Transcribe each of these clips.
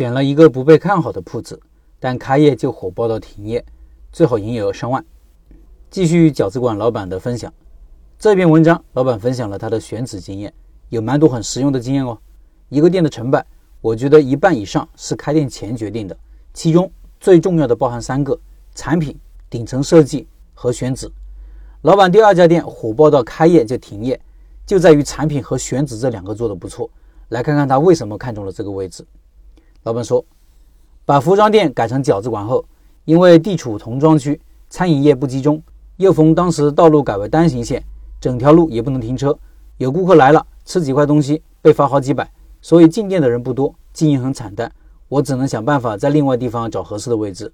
选了一个不被看好的铺子，但开业就火爆到停业，最好营业额上万。继续饺子馆老板的分享，这篇文章老板分享了他的选址经验，有蛮多很实用的经验哦。一个店的成败，我觉得一半以上是开店前决定的，其中最重要的包含三个：产品、顶层设计和选址。老板第二家店火爆到开业就停业，就在于产品和选址这两个做的不错。来看看他为什么看中了这个位置。老板说，把服装店改成饺子馆后，因为地处童装区，餐饮业不集中，又逢当时道路改为单行线，整条路也不能停车，有顾客来了吃几块东西被罚好几百，所以进店的人不多，经营很惨淡。我只能想办法在另外地方找合适的位置。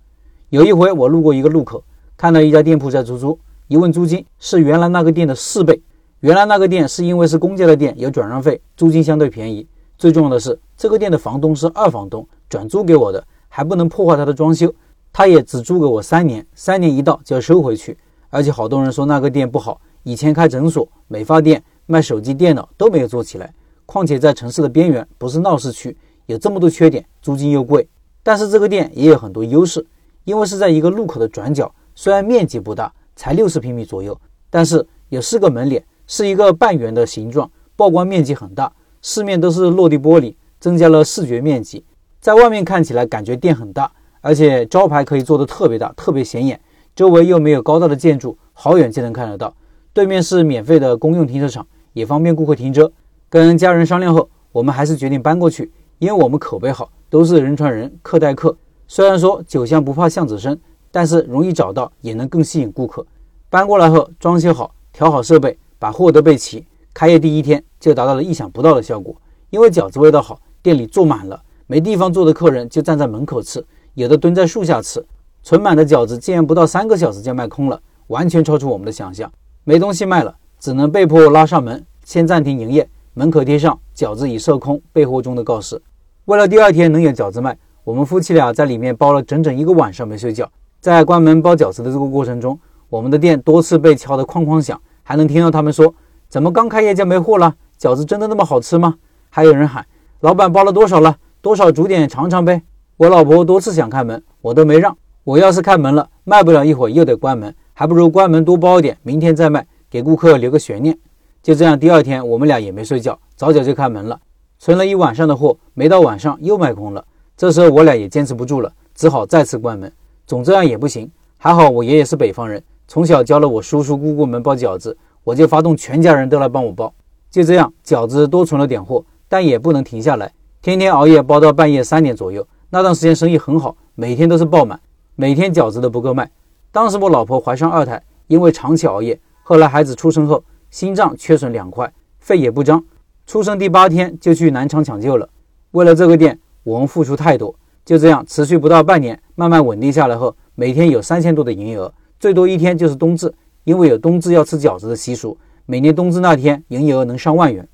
有一回我路过一个路口，看到一家店铺在出租，一问租金是原来那个店的四倍。原来那个店是因为是公家的店，有转让费，租金相对便宜。最重要的是，这个店的房东是二房东，转租给我的，还不能破坏他的装修。他也只租给我三年，三年一到就要收回去。而且好多人说那个店不好，以前开诊所、美发店、卖手机、电脑都没有做起来。况且在城市的边缘，不是闹市区，有这么多缺点，租金又贵。但是这个店也有很多优势，因为是在一个路口的转角，虽然面积不大，才六十平米左右，但是有四个门脸，是一个半圆的形状，曝光面积很大。四面都是落地玻璃，增加了视觉面积。在外面看起来感觉店很大，而且招牌可以做的特别大，特别显眼。周围又没有高大的建筑，好远就能看得到。对面是免费的公用停车场，也方便顾客停车。跟家人商量后，我们还是决定搬过去，因为我们口碑好，都是人传人，客带客。虽然说酒香不怕巷子深，但是容易找到，也能更吸引顾客。搬过来后，装修好，调好设备，把货都备齐。开业第一天就达到了意想不到的效果，因为饺子味道好，店里坐满了，没地方坐的客人就站在门口吃，有的蹲在树下吃。存满的饺子竟然不到三个小时就卖空了，完全超出我们的想象。没东西卖了，只能被迫拉上门，先暂停营业，门口贴上“饺子已售空，备货中”的告示。为了第二天能有饺子卖，我们夫妻俩在里面包了整整一个晚上没睡觉。在关门包饺子的这个过程中，我们的店多次被敲得哐哐响，还能听到他们说。怎么刚开业就没货了？饺子真的那么好吃吗？还有人喊：“老板包了多少了？多少煮点尝尝呗。”我老婆多次想开门，我都没让。我要是开门了，卖不了一会儿又得关门，还不如关门多包一点，明天再卖，给顾客留个悬念。就这样，第二天我们俩也没睡觉，早早就开门了，存了一晚上的货，没到晚上又卖空了。这时候我俩也坚持不住了，只好再次关门。总这样也不行，还好我爷爷是北方人，从小教了我叔叔姑姑们包饺子。我就发动全家人都来帮我包，就这样饺子多存了点货，但也不能停下来，天天熬夜包到半夜三点左右。那段时间生意很好，每天都是爆满，每天饺子都不够卖。当时我老婆怀上二胎，因为长期熬夜，后来孩子出生后心脏缺损两块，肺也不张，出生第八天就去南昌抢救了。为了这个店，我们付出太多，就这样持续不到半年，慢慢稳定下来后，每天有三千多的营业额，最多一天就是冬至。因为有冬至要吃饺子的习俗，每年冬至那天营业额能上万元。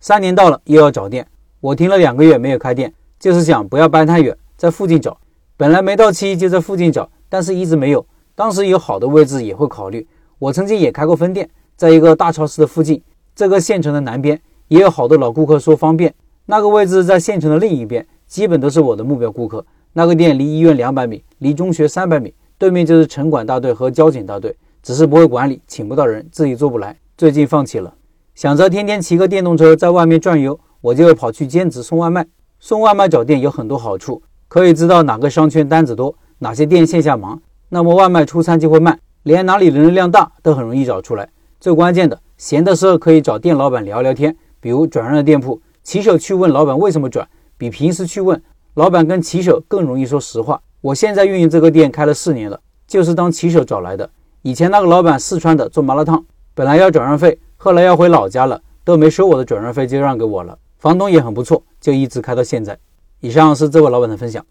三年到了又要找店，我停了两个月没有开店，就是想不要搬太远，在附近找。本来没到期就在附近找，但是一直没有。当时有好的位置也会考虑。我曾经也开过分店，在一个大超市的附近，这个县城的南边也有好多老顾客说方便。那个位置在县城的另一边，基本都是我的目标顾客。那个店离医院两百米，离中学三百米，对面就是城管大队和交警大队。只是不会管理，请不到人，自己做不来，最近放弃了。想着天天骑个电动车在外面转悠，我就跑去兼职送外卖。送外卖找店有很多好处，可以知道哪个商圈单子多，哪些店线下忙，那么外卖出餐就会慢，连哪里人流量大都很容易找出来。最关键的，闲的时候可以找店老板聊聊天，比如转让的店铺，骑手去问老板为什么转，比平时去问老板跟骑手更容易说实话。我现在运营这个店开了四年了，就是当骑手找来的。以前那个老板四川的做麻辣烫，本来要转让费，后来要回老家了，都没收我的转让费，就让给我了。房东也很不错，就一直开到现在。以上是这位老板的分享。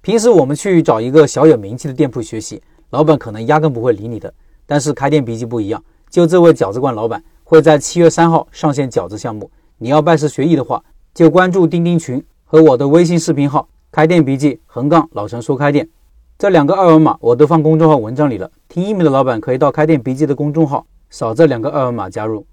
平时我们去找一个小有名气的店铺学习，老板可能压根不会理你的。但是开店笔记不一样，就这位饺子馆老板会在七月三号上线饺子项目。你要拜师学艺的话，就关注钉钉群和我的微信视频号“开店笔记横杠老陈说开店”。这两个二维码我都放公众号文章里了，听音频的老板可以到开店笔记的公众号扫这两个二维码加入。